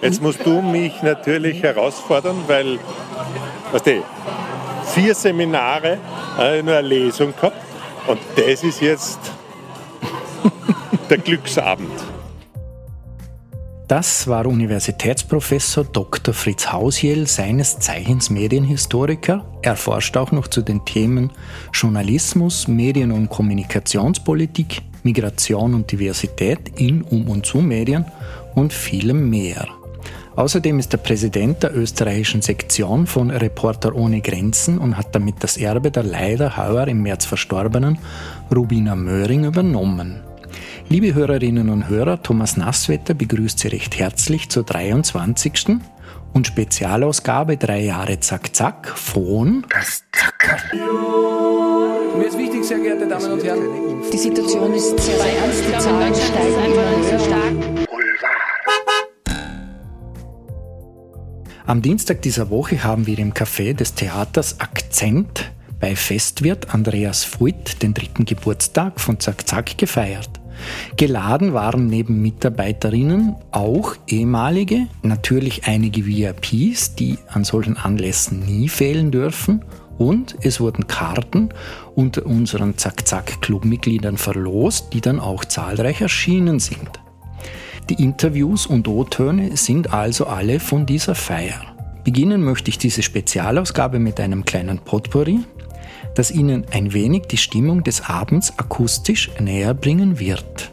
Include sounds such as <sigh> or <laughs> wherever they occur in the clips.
Jetzt musst du mich natürlich herausfordern, weil, was die, vier Seminare, äh, nur eine Lesung gehabt und das ist jetzt <laughs> der Glücksabend. Das war Universitätsprofessor Dr. Fritz Hausjell, seines Zeichens Medienhistoriker. Er forscht auch noch zu den Themen Journalismus, Medien- und Kommunikationspolitik, Migration und Diversität in, um und zu Medien und vielem mehr. Außerdem ist er Präsident der österreichischen Sektion von Reporter ohne Grenzen und hat damit das Erbe der leider heuer im März verstorbenen Rubina Möhring übernommen. Liebe Hörerinnen und Hörer, Thomas Nasswetter begrüßt Sie recht herzlich zur 23. und Spezialausgabe drei Jahre Zack Zack von Das Zackerl. Mir ist wichtig, sehr geehrte Damen und Herren. Die Situation ist sehr, ernst. Die Zahlen steigen immer sehr stark. Am Dienstag dieser Woche haben wir im Café des Theaters Akzent bei Festwirt Andreas Fuit den dritten Geburtstag von Zack Zack gefeiert. Geladen waren neben Mitarbeiterinnen auch ehemalige, natürlich einige VIPs, die an solchen Anlässen nie fehlen dürfen. Und es wurden Karten unter unseren Zack-Zack-Clubmitgliedern verlost, die dann auch zahlreich erschienen sind. Die Interviews und O-Töne sind also alle von dieser Feier. Beginnen möchte ich diese Spezialausgabe mit einem kleinen Potpourri, das Ihnen ein wenig die Stimmung des Abends akustisch näher bringen wird.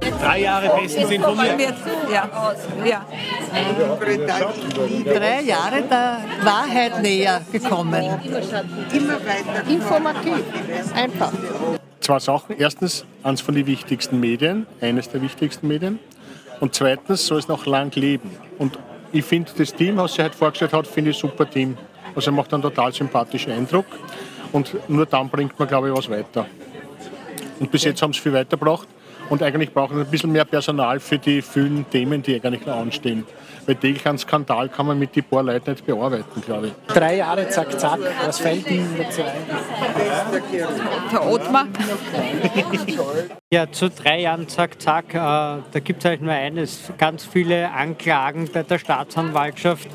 Drei Jahre bestens informiert. Ja. ja. Drei Jahre der Wahrheit näher gekommen. Immer weiter. Informativ. Einfach. Zwei Sachen. Erstens, eines von den wichtigsten Medien, eines der wichtigsten Medien. Und zweitens soll es noch lang leben. Und ich finde, das Team, was sie heute vorgestellt hat, finde ich ein super Team. Also macht einen total sympathischen Eindruck. Und nur dann bringt man, glaube ich, was weiter. Und bis jetzt haben sie viel weitergebracht. Und eigentlich brauchen sie ein bisschen mehr Personal für die vielen Themen, die eigentlich noch anstehen. Weil einen Skandal kann man mit die paar Leuten nicht bearbeiten, glaube ich. Drei Jahre zack, zack. Was fällt Ihnen dazu ein? Herr Ottmar. Ja, zu drei Jahren zack, zack. Äh, da gibt es eigentlich nur eines. Ganz viele Anklagen bei der Staatsanwaltschaft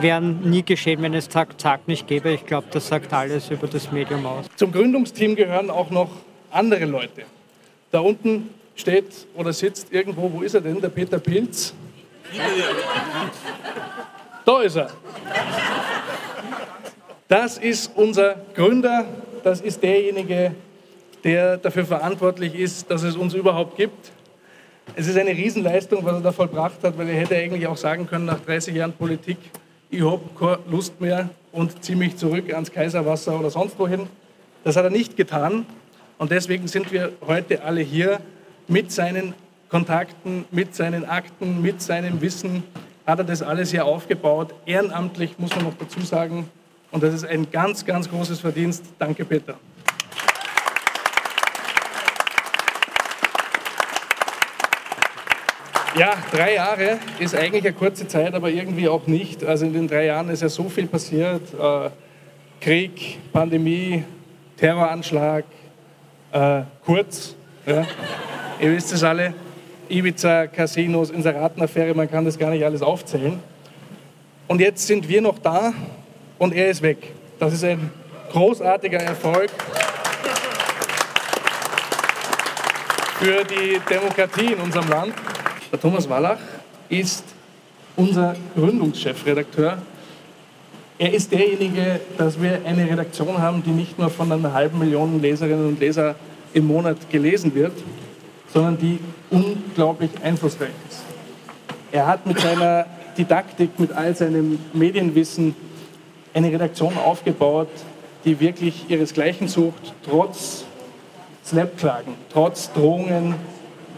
wären nie geschehen, wenn es zack, zack nicht gäbe. Ich glaube, das sagt alles über das Medium aus. Zum Gründungsteam gehören auch noch andere Leute. Da unten steht oder sitzt irgendwo, wo ist er denn, der Peter Pilz? Da ist er. Das ist unser Gründer, das ist derjenige, der dafür verantwortlich ist, dass es uns überhaupt gibt. Es ist eine Riesenleistung, was er da vollbracht hat, weil er hätte eigentlich auch sagen können, nach 30 Jahren Politik, ich habe keine Lust mehr und ziehe mich zurück ans Kaiserwasser oder sonst wohin. Das hat er nicht getan und deswegen sind wir heute alle hier mit seinen Kontakten, mit seinen Akten, mit seinem Wissen hat er das alles hier aufgebaut. Ehrenamtlich muss man noch dazu sagen. Und das ist ein ganz, ganz großes Verdienst. Danke, Peter. Ja, drei Jahre ist eigentlich eine kurze Zeit, aber irgendwie auch nicht. Also in den drei Jahren ist ja so viel passiert. Äh, Krieg, Pandemie, Terroranschlag, äh, Kurz. Ja. Ihr wisst es alle. Ibiza, Casinos, Inseratenaffäre, man kann das gar nicht alles aufzählen. Und jetzt sind wir noch da und er ist weg. Das ist ein großartiger Erfolg für die Demokratie in unserem Land. Der Thomas Wallach ist unser Gründungschefredakteur. Er ist derjenige, dass wir eine Redaktion haben, die nicht nur von einer halben Million Leserinnen und Leser im Monat gelesen wird, sondern die unglaublich einflussreich ist. Er hat mit seiner Didaktik, mit all seinem Medienwissen eine Redaktion aufgebaut, die wirklich ihresgleichen sucht, trotz Snap-Klagen, trotz Drohungen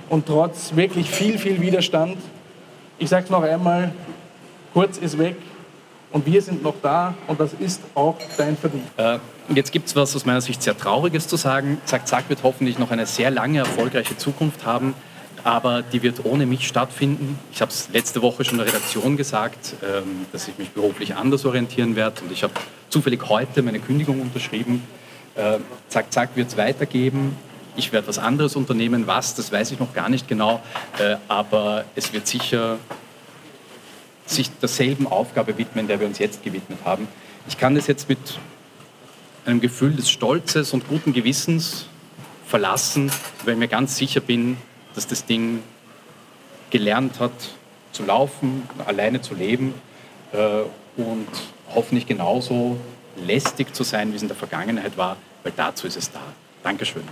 und trotz wirklich viel, viel Widerstand. Ich sage es noch einmal, Kurz ist weg, und wir sind noch da und das ist auch dein Verdienst. Äh, jetzt gibt es was aus meiner Sicht sehr Trauriges zu sagen. Zack Zack wird hoffentlich noch eine sehr lange, erfolgreiche Zukunft haben, aber die wird ohne mich stattfinden. Ich habe es letzte Woche schon der Redaktion gesagt, ähm, dass ich mich beruflich anders orientieren werde und ich habe zufällig heute meine Kündigung unterschrieben. Äh, Zack Zack wird es weitergeben. Ich werde was anderes unternehmen. Was, das weiß ich noch gar nicht genau. Äh, aber es wird sicher sich derselben Aufgabe widmen, der wir uns jetzt gewidmet haben. Ich kann das jetzt mit einem Gefühl des Stolzes und guten Gewissens verlassen, weil ich mir ganz sicher bin, dass das Ding gelernt hat zu laufen, alleine zu leben äh, und hoffentlich genauso lästig zu sein, wie es in der Vergangenheit war, weil dazu ist es da. Dankeschön.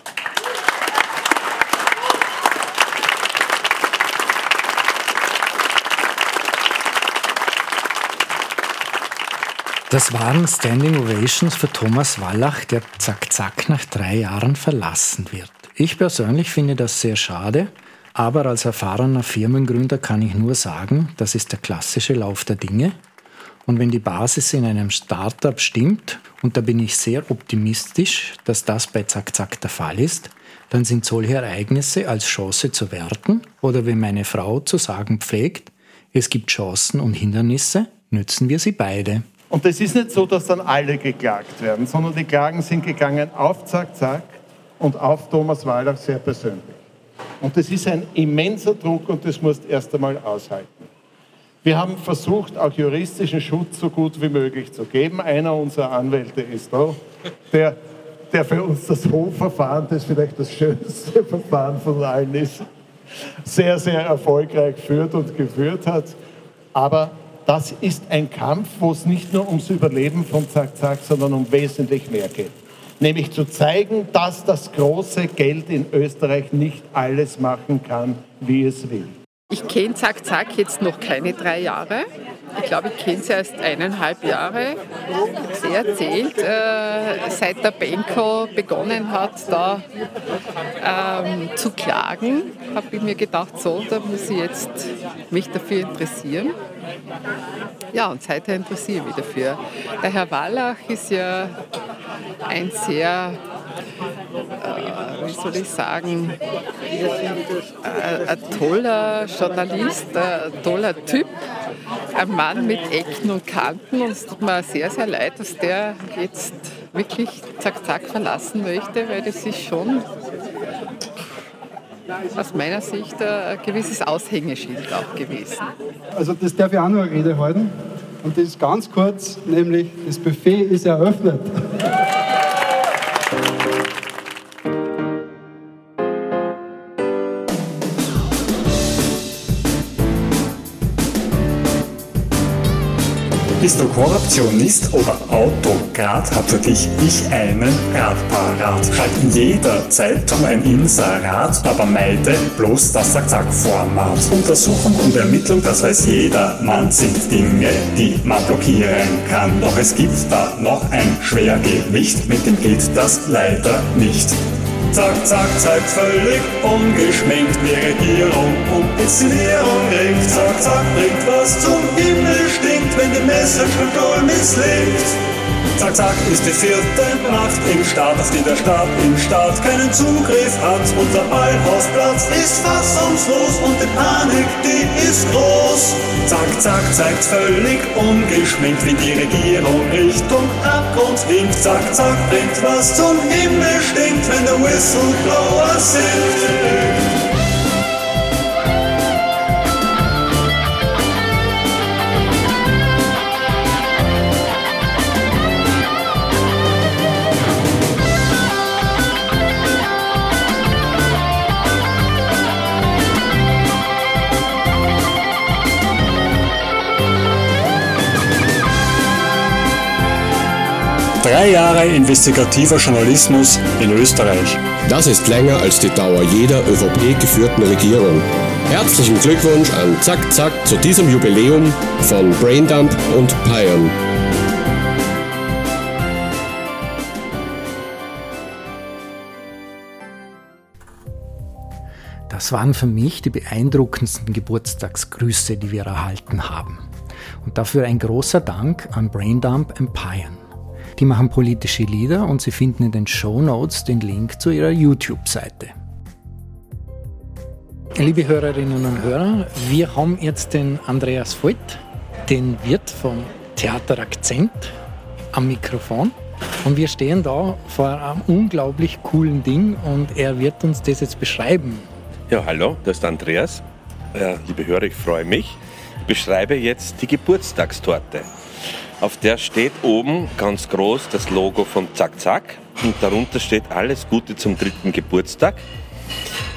Das waren Standing Ovations für Thomas Wallach, der Zack Zack nach drei Jahren verlassen wird. Ich persönlich finde das sehr schade, aber als erfahrener Firmengründer kann ich nur sagen, das ist der klassische Lauf der Dinge. Und wenn die Basis in einem Startup stimmt, und da bin ich sehr optimistisch, dass das bei Zack Zack der Fall ist, dann sind solche Ereignisse als Chance zu werten oder wenn meine Frau zu sagen pflegt, es gibt Chancen und Hindernisse, nützen wir sie beide. Und es ist nicht so, dass dann alle geklagt werden, sondern die Klagen sind gegangen auf Zack Zack und auf Thomas Wallach sehr persönlich. Und das ist ein immenser Druck und das musst du erst einmal aushalten. Wir haben versucht, auch juristischen Schutz so gut wie möglich zu geben. Einer unserer Anwälte ist da, der, der für uns das Hofverfahren, das vielleicht das schönste Verfahren von allen ist, sehr, sehr erfolgreich führt und geführt hat. Aber das ist ein Kampf, wo es nicht nur ums Überleben von Zack Zack, sondern um wesentlich mehr geht. Nämlich zu zeigen, dass das große Geld in Österreich nicht alles machen kann, wie es will. Ich kenne Zack Zack jetzt noch keine drei Jahre. Ich glaube, ich kenne sie erst eineinhalb Jahre. Sie erzählt, äh, seit der Benko begonnen hat, da ähm, zu klagen, habe ich mir gedacht, so, da muss ich jetzt mich dafür interessieren. Ja, und seither interessiere ich mich dafür. Der Herr Wallach ist ja ein sehr, äh, wie soll ich sagen, äh, ein toller Journalist, ein toller Typ, ein Mann mit Ecken und Kanten. Und es tut mir sehr, sehr leid, dass der jetzt wirklich zack, zack verlassen möchte, weil das ist schon aus meiner Sicht ein gewisses Aushängeschild auch gewesen. Also das darf ich auch noch eine Rede halten. Und das ist ganz kurz, nämlich das Buffet ist eröffnet. Bist du Korruptionist oder Autokrat, hab für dich ich einen Rat parat. In jeder Zeitung ein Inserat, aber meide bloß das Zack-Zack-Format. Untersuchung und Ermittlung, das weiß jeder Mann, sind Dinge, die man blockieren kann. Doch es gibt da noch ein Schwergewicht, mit dem geht das leider nicht. Zack, zack, zeigt völlig ungeschminkt, wie Regierung und Inszenierung ringt. Zack, zack, bringt was zum Himmel stinkt, wenn die Control misslingt. Zack, zack ist die vierte Macht im Staat, auf die der Staat im Staat keinen Zugriff hat. Unser Ballhausplatz ist fassungslos und die Panik, die ist groß. Zack, zack, zeigt völlig ungeschminkt, wie die Regierung Richtung Abgrund winkt. Zack, zack, bringt was zum Himmel stinkt, wenn der Whistleblower singt. Drei Jahre investigativer Journalismus in Österreich. Das ist länger als die Dauer jeder ÖVP-geführten Regierung. Herzlichen Glückwunsch an Zack Zack zu diesem Jubiläum von Braindump und Pion. Das waren für mich die beeindruckendsten Geburtstagsgrüße, die wir erhalten haben. Und dafür ein großer Dank an Braindump Empire. Die machen politische Lieder und Sie finden in den Show Notes den Link zu ihrer YouTube-Seite. Liebe Hörerinnen und Hörer, wir haben jetzt den Andreas Voigt, den Wirt vom Theater Akzent, am Mikrofon. Und wir stehen da vor einem unglaublich coolen Ding und er wird uns das jetzt beschreiben. Ja, hallo, das ist Andreas. Liebe Hörer, ich freue mich. beschreibe jetzt die Geburtstagstorte. Auf der steht oben ganz groß das Logo von Zack Zack und darunter steht alles Gute zum dritten Geburtstag.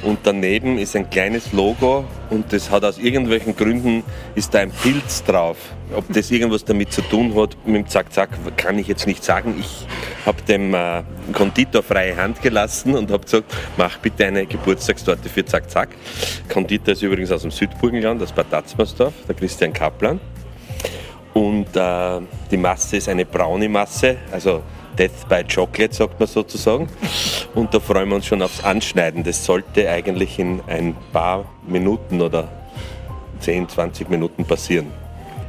Und daneben ist ein kleines Logo und das hat aus irgendwelchen Gründen ist da ein Pilz drauf. Ob das irgendwas damit zu tun hat mit dem Zack Zack, kann ich jetzt nicht sagen. Ich habe dem äh, Konditor freie Hand gelassen und habe gesagt, mach bitte eine Geburtstagstorte für Zack Zack. Konditor ist übrigens aus dem Südburgenland, aus Bad Atzmersdorf, der Christian Kaplan. Und äh, die Masse ist eine braune Masse, also Death by Chocolate, sagt man sozusagen. Und da freuen wir uns schon aufs Anschneiden. Das sollte eigentlich in ein paar Minuten oder 10, 20 Minuten passieren.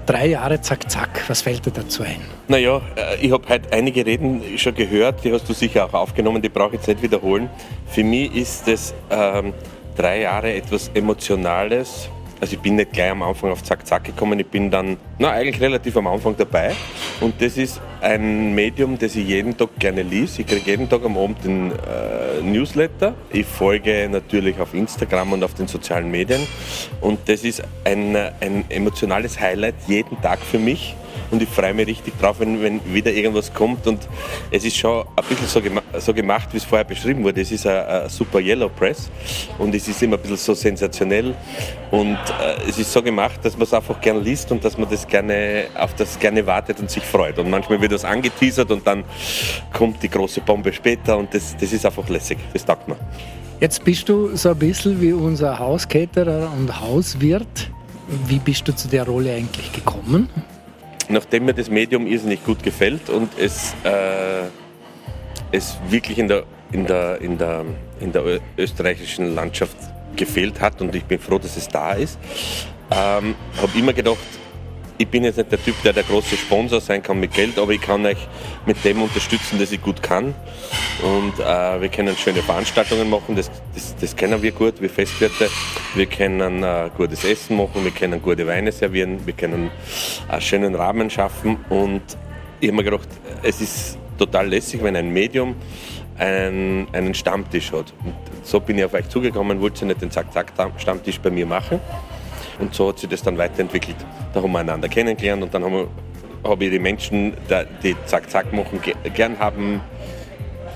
Drei Jahre Zack Zack, was fällt dir dazu ein? Naja, äh, ich habe heute einige Reden schon gehört, die hast du sicher auch aufgenommen, die brauche ich jetzt nicht wiederholen. Für mich ist das ähm, drei Jahre etwas Emotionales, also ich bin nicht gleich am Anfang auf Zack Zack gekommen, ich bin dann, na eigentlich relativ am Anfang dabei. Und das ist ein Medium, das ich jeden Tag gerne liest. Ich kriege jeden Tag am Abend den äh, Newsletter. Ich folge natürlich auf Instagram und auf den sozialen Medien. Und das ist ein, ein emotionales Highlight jeden Tag für mich und ich freue mich richtig drauf, wenn, wenn wieder irgendwas kommt. Und es ist schon ein bisschen so, gema so gemacht, wie es vorher beschrieben wurde. Es ist ein, super Yellow Press und es ist immer ein bisschen so sensationell. Und äh, es ist so gemacht, dass man es einfach gerne liest und dass man das gerne, auf das gerne wartet und sich freut. Und manchmal wird das angeteasert und dann kommt die große Bombe später und das, das ist einfach lässig. Das taugt mir. Jetzt bist du so ein bisschen wie unser Hauscaterer und Hauswirt. Wie bist du zu der Rolle eigentlich gekommen? Nachdem mir das Medium irrsinnig gut gefällt und es, äh, es wirklich in der, in, der, in, der, in der österreichischen Landschaft gefehlt hat und ich bin froh, dass es da ist, ähm, habe immer gedacht, ich bin jetzt nicht der Typ, der der große Sponsor sein kann mit Geld, aber ich kann euch mit dem unterstützen, dass ich gut kann. Und äh, wir können schöne Veranstaltungen machen, das, das, das kennen wir gut, wir Festwirte. Wir können äh, gutes Essen machen, wir können gute Weine servieren, wir können einen schönen Rahmen schaffen. Und ich habe mir gedacht, es ist total lässig, wenn ein Medium einen, einen Stammtisch hat. Und so bin ich auf euch zugekommen, wollte nicht den Zack-Zack-Stammtisch bei mir machen. Und so hat sich das dann weiterentwickelt. Da haben wir einander kennengelernt und dann haben wir, habe ich die Menschen, die Zack Zack machen, gern haben,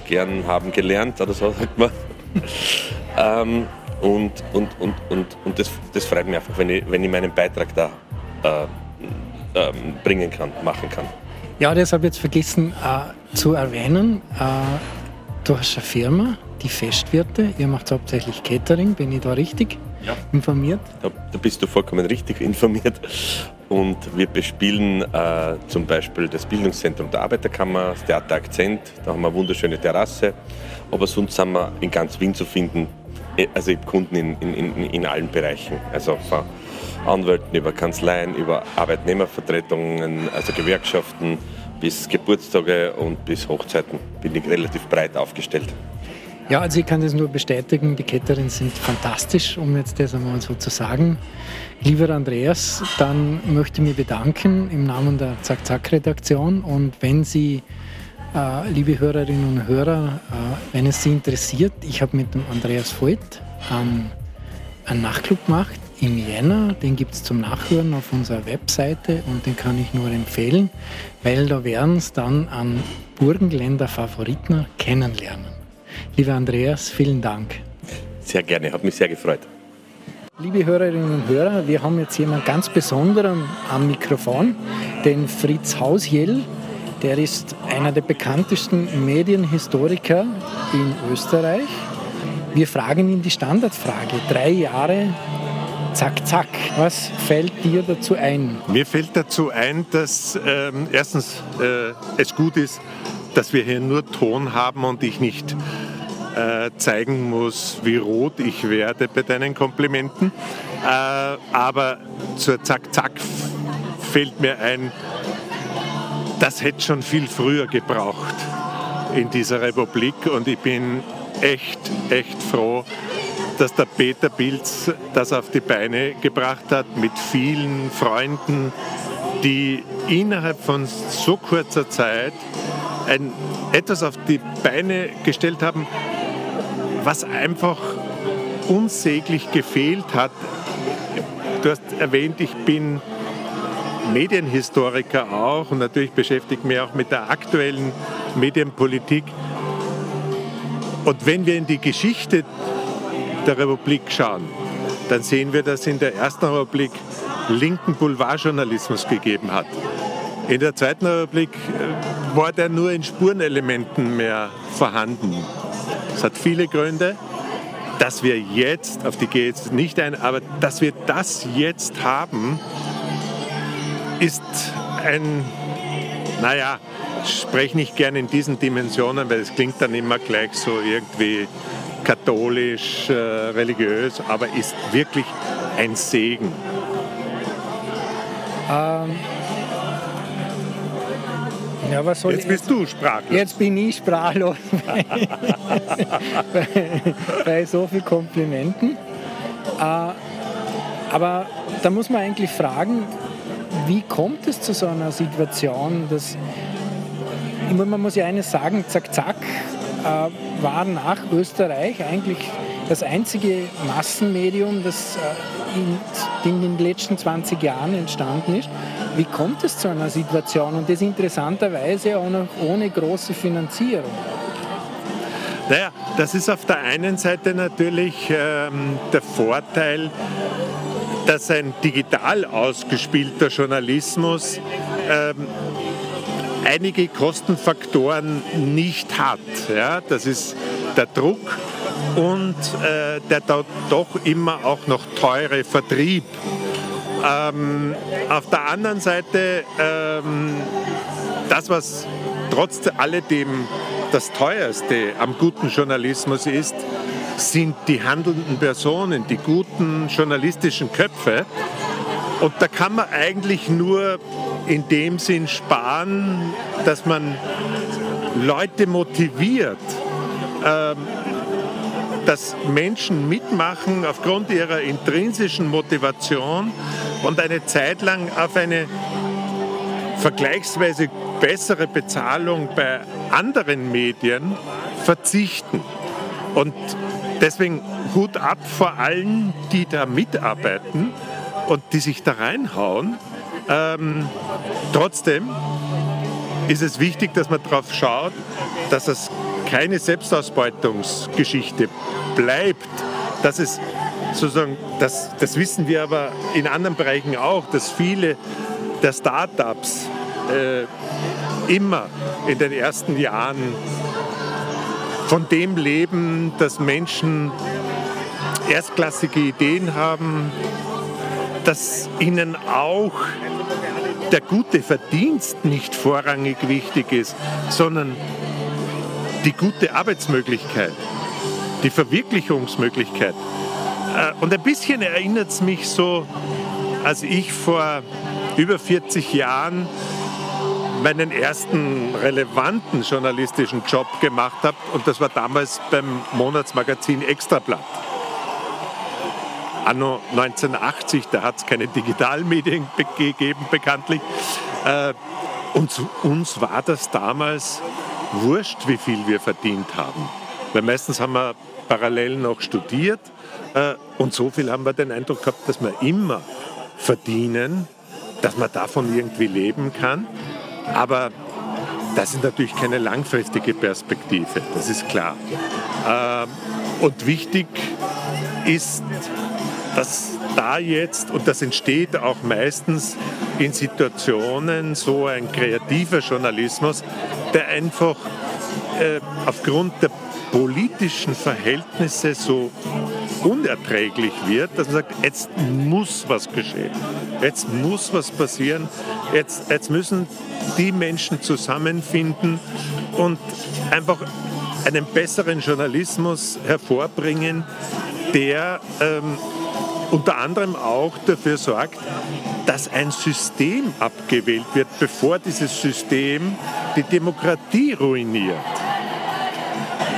gern haben gelernt oder so sagt man. <laughs> ähm, und und, und, und, und das, das freut mich einfach, wenn ich, wenn ich meinen Beitrag da äh, äh, bringen kann, machen kann. Ja, das habe ich jetzt vergessen äh, zu erwähnen. Äh, du hast eine Firma, die Festwirte. Ihr macht hauptsächlich Catering, bin ich da richtig? Ja. informiert? Da, da, bist du vollkommen richtig informiert. Und wir bespielen äh, zum Beispiel das Bildungszentrum der Arbeiterkammer, das Theater Akzent, da haben wir eine wunderschöne Terrasse. Aber sonst sind wir in ganz Wien zu finden, äh, also Kunden in, in, in, in allen Bereichen. Also von Anwälten über Kanzleien, über Arbeitnehmervertretungen, also Gewerkschaften bis Geburtstage und bis Hochzeiten bin ich relativ breit aufgestellt. Ja, also ich kann das nur bestätigen, die Caterings sind fantastisch, um jetzt das einmal so zu sagen. Lieber Andreas, dann möchte ich mich bedanken im Namen der Zack-Zack-Redaktion und wenn Sie, äh, liebe Hörerinnen und Hörer, äh, wenn es Sie interessiert, ich habe mit dem Andreas Voigt einen, einen Nachtclub gemacht im Jänner, den gibt es zum Nachhören auf unserer Webseite und den kann ich nur empfehlen, weil da werden es dann an Burgenländer Favoriten kennenlernen. Lieber Andreas, vielen Dank. Sehr gerne, hat mich sehr gefreut. Liebe Hörerinnen und Hörer, wir haben jetzt jemanden ganz Besonderen am Mikrofon, den Fritz Hausjell. Der ist einer der bekanntesten Medienhistoriker in Österreich. Wir fragen ihn die Standardfrage. Drei Jahre, zack, zack. Was fällt dir dazu ein? Mir fällt dazu ein, dass ähm, erstens äh, es gut ist, dass wir hier nur Ton haben und ich nicht äh, zeigen muss, wie rot ich werde bei deinen Komplimenten. Äh, aber zur Zack-Zack fällt mir ein, das hätte schon viel früher gebraucht in dieser Republik und ich bin echt, echt froh, dass der Peter Pilz das auf die Beine gebracht hat mit vielen Freunden, die innerhalb von so kurzer Zeit ein, etwas auf die Beine gestellt haben, was einfach unsäglich gefehlt hat. Du hast erwähnt, ich bin Medienhistoriker auch und natürlich beschäftige ich mich auch mit der aktuellen Medienpolitik. Und wenn wir in die Geschichte der Republik schauen, dann sehen wir, dass in der Ersten Republik linken Boulevardjournalismus gegeben hat. In der Zweiten Republik äh, war der nur in Spurenelementen mehr vorhanden. Es hat viele Gründe. Dass wir jetzt, auf die gehe jetzt nicht ein, aber dass wir das jetzt haben, ist ein, naja, ich spreche nicht gerne in diesen Dimensionen, weil es klingt dann immer gleich so irgendwie katholisch, äh, religiös, aber ist wirklich ein Segen. Ähm, ja, was soll Jetzt bist du sprachlos. Jetzt bin ich sprachlos <laughs> bei, bei, so vielen Komplimenten. Äh, aber da muss man eigentlich fragen, wie kommt es zu so einer Situation, dass man muss ja eines sagen, zack, zack, äh, war nach Österreich eigentlich das einzige Massenmedium, das äh, in, in den letzten 20 Jahren entstanden ist. Wie kommt es zu einer Situation und das interessanterweise auch noch ohne große Finanzierung? Naja, das ist auf der einen Seite natürlich ähm, der Vorteil, dass ein digital ausgespielter Journalismus ähm, einige Kostenfaktoren nicht hat. Ja? Das ist der Druck und äh, der doch immer auch noch teure Vertrieb. Ähm, auf der anderen Seite ähm, das, was trotz alledem das teuerste am guten Journalismus ist, sind die handelnden Personen, die guten journalistischen Köpfe. Und da kann man eigentlich nur in dem Sinn sparen, dass man Leute motiviert, ähm, dass Menschen mitmachen aufgrund ihrer intrinsischen Motivation und eine Zeit lang auf eine vergleichsweise bessere Bezahlung bei anderen Medien verzichten. Und deswegen Hut ab vor allen, die da mitarbeiten und die sich da reinhauen. Ähm, trotzdem ist es wichtig, dass man darauf schaut, dass es keine Selbstausbeutungsgeschichte bleibt, dass es sozusagen, das, das wissen wir aber in anderen Bereichen auch, dass viele der Startups äh, immer in den ersten Jahren von dem leben, dass Menschen erstklassige Ideen haben, dass ihnen auch der gute Verdienst nicht vorrangig wichtig ist, sondern die gute Arbeitsmöglichkeit, die Verwirklichungsmöglichkeit. Äh, und ein bisschen erinnert es mich so, als ich vor über 40 Jahren meinen ersten relevanten journalistischen Job gemacht habe. Und das war damals beim Monatsmagazin Extrablatt. Anno 1980, da hat es keine Digitalmedien gegeben, bekanntlich. Äh, und zu uns war das damals wurscht, wie viel wir verdient haben. Weil meistens haben wir parallel noch studiert äh, und so viel haben wir den Eindruck gehabt, dass wir immer verdienen, dass man davon irgendwie leben kann. Aber das ist natürlich keine langfristige Perspektive, das ist klar. Ähm, und wichtig ist, dass da jetzt, und das entsteht auch meistens in Situationen, so ein kreativer Journalismus, der einfach äh, aufgrund der politischen Verhältnisse so unerträglich wird, dass man sagt, jetzt muss was geschehen, jetzt muss was passieren, jetzt, jetzt müssen die Menschen zusammenfinden und einfach einen besseren Journalismus hervorbringen, der ähm, unter anderem auch dafür sorgt, dass ein System abgewählt wird, bevor dieses System die Demokratie ruiniert.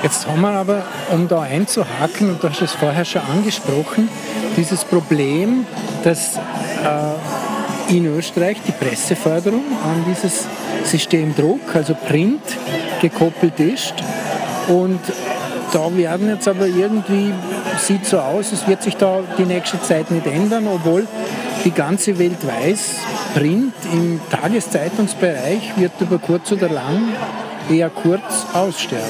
Jetzt haben wir aber, um da einzuhaken, und du hast es vorher schon angesprochen, dieses Problem, dass äh, in Österreich die Presseförderung an dieses System Druck, also Print, gekoppelt ist. Und da werden jetzt aber irgendwie, sieht so aus, es wird sich da die nächste Zeit nicht ändern, obwohl Die ganze Welt weiß, Print im Tageszeitungsbereich wird über kurz oder lang eher kurz aussterben.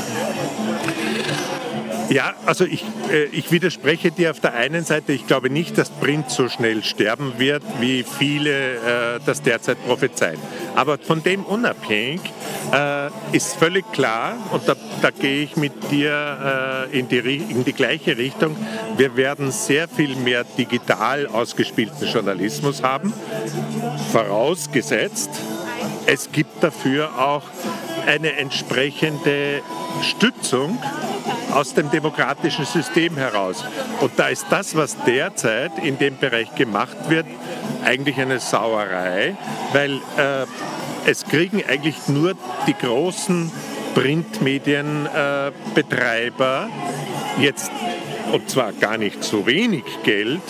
Ja, also ich, äh, ich widerspreche dir auf der einen Seite. Ich glaube nicht, dass Print so schnell sterben wird, wie viele äh, das derzeit prophezeien. Aber von dem unabhängig äh, ist völlig klar, und da, da gehe ich mit dir in, die, in die gleiche Richtung, wir werden sehr viel mehr digital ausgespielten Journalismus haben, vorausgesetzt, es gibt dafür auch eine entsprechende Stützung aus dem demokratischen System heraus. Und da ist das, was derzeit in dem Bereich gemacht wird, eigentlich eine Sauerei, weil äh, es kriegen eigentlich nur die großen Printmedienbetreiber äh, jetzt, und zwar gar nicht so wenig Geld,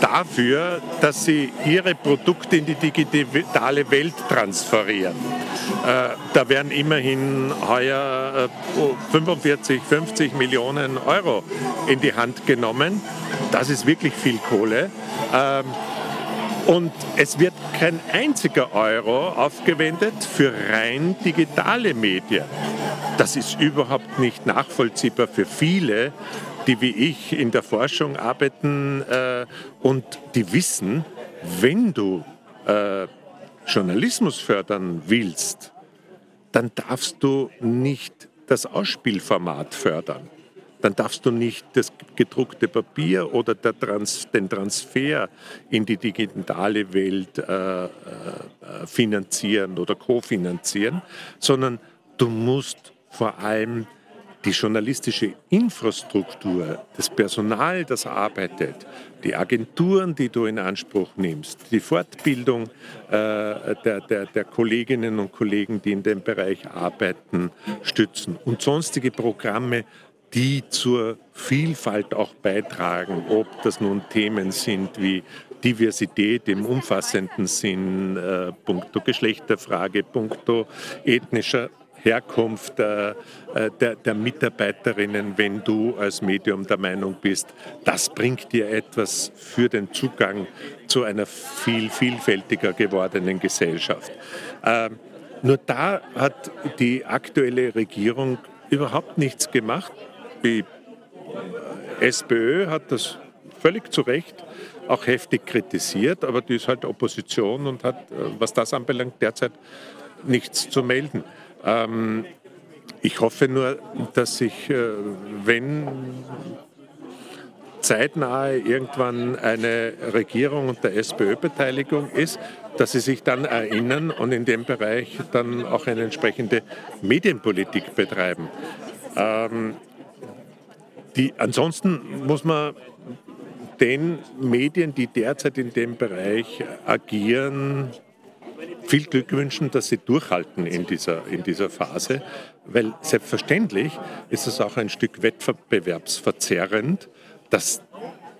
dafür, dass sie ihre Produkte in die digitale Welt transferieren. Äh, da werden immerhin heuer äh, 45, 50 Millionen Euro in die Hand genommen. Das ist wirklich viel Kohle. Ähm, und es wird kein einziger Euro aufgewendet für rein digitale Medien. Das ist überhaupt nicht nachvollziehbar für viele, die wie ich in der Forschung arbeiten äh, und die wissen, wenn du äh, Journalismus fördern willst, dann darfst du nicht das Ausspielformat fördern. Dann darfst du nicht das gedruckte Papier oder Trans den Transfer in die digitale Welt äh, äh, finanzieren oder kofinanzieren, sondern du musst vor allem die journalistische Infrastruktur, das Personal, das arbeitet, die Agenturen, die du in Anspruch nimmst, die Fortbildung äh, der, der, der Kolleginnen und Kollegen, die in dem Bereich arbeiten, stützen und sonstige Programme, die zur Vielfalt auch beitragen, ob das nun Themen sind wie Diversität im umfassenden Sinn, äh, puncto Geschlechterfrage, puncto ethnischer Herkunft äh, der, der, Mitarbeiterinnen, wenn du als Medium der Meinung bist, das bringt dir etwas für den Zugang zu einer viel vielfältiger gewordenen Gesellschaft. Äh, nur da hat die aktuelle Regierung überhaupt nichts gemacht. Die SPÖ hat das völlig zu Recht auch heftig kritisiert, aber die ist halt Opposition und hat, äh, was das anbelangt, derzeit nichts zu melden. Ähm, ich hoffe nur, dass sich, äh, wenn zeitnahe irgendwann eine Regierung und der SPÖ-Beteiligung ist, dass sie sich dann erinnern und in dem Bereich dann auch eine entsprechende Medienpolitik betreiben. Ähm, die, ansonsten muss man den Medien, die derzeit in dem Bereich agieren, viel Glück wünschen, dass sie durchhalten in dieser, in dieser Phase, weil selbstverständlich ist es auch ein Stück wettbewerbsverzerrend, dass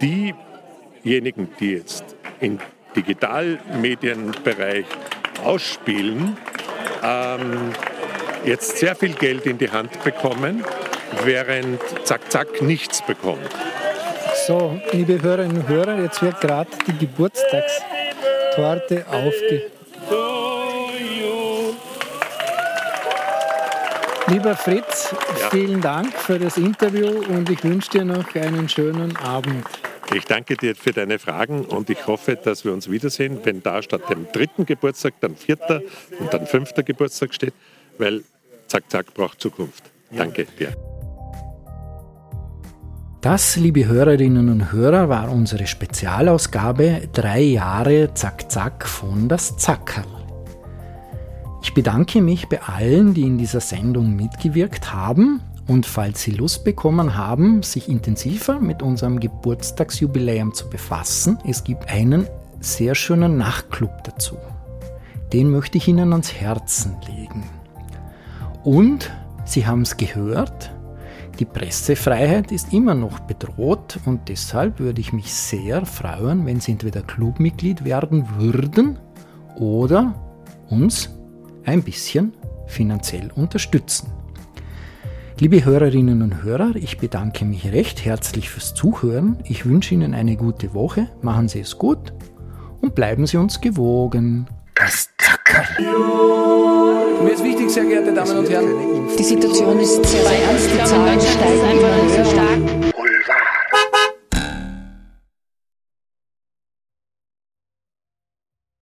diejenigen, die jetzt im Digitalmedienbereich ausspielen, ähm, jetzt sehr viel Geld in die Hand bekommen, während Zack Zack nichts bekommt. So, liebe Hörerinnen und Hörer, jetzt wird gerade die Geburtstagstorte aufge Lieber Fritz, ja. vielen Dank für das Interview und ich wünsche dir noch einen schönen Abend. Ich danke dir für deine Fragen und ich hoffe, dass wir uns wiedersehen, wenn da statt dem dritten Geburtstag dann vierter und dann fünfter Geburtstag steht, weil Zack Zack braucht Zukunft. Danke dir. Das, liebe Hörerinnen und Hörer, war unsere Spezialausgabe Drei Jahre Zack Zack von das Zackerl. Ich bedanke mich bei allen, die in dieser Sendung mitgewirkt haben und falls Sie Lust bekommen haben, sich intensiver mit unserem Geburtstagsjubiläum zu befassen, es gibt einen sehr schönen Nachtclub dazu. Den möchte ich Ihnen ans Herzen legen. Und Sie haben es gehört, die Pressefreiheit ist immer noch bedroht und deshalb würde ich mich sehr freuen, wenn Sie entweder Clubmitglied werden würden oder uns ein bisschen finanziell unterstützen. Liebe Hörerinnen und Hörer, ich bedanke mich recht herzlich fürs Zuhören. Ich wünsche Ihnen eine gute Woche, machen Sie es gut und bleiben Sie uns gewogen. Das Zackerl. Mir ist wichtig, sehr geehrte Damen und Herren, Die Situation ist sehr ernst, die Zahlen steigen.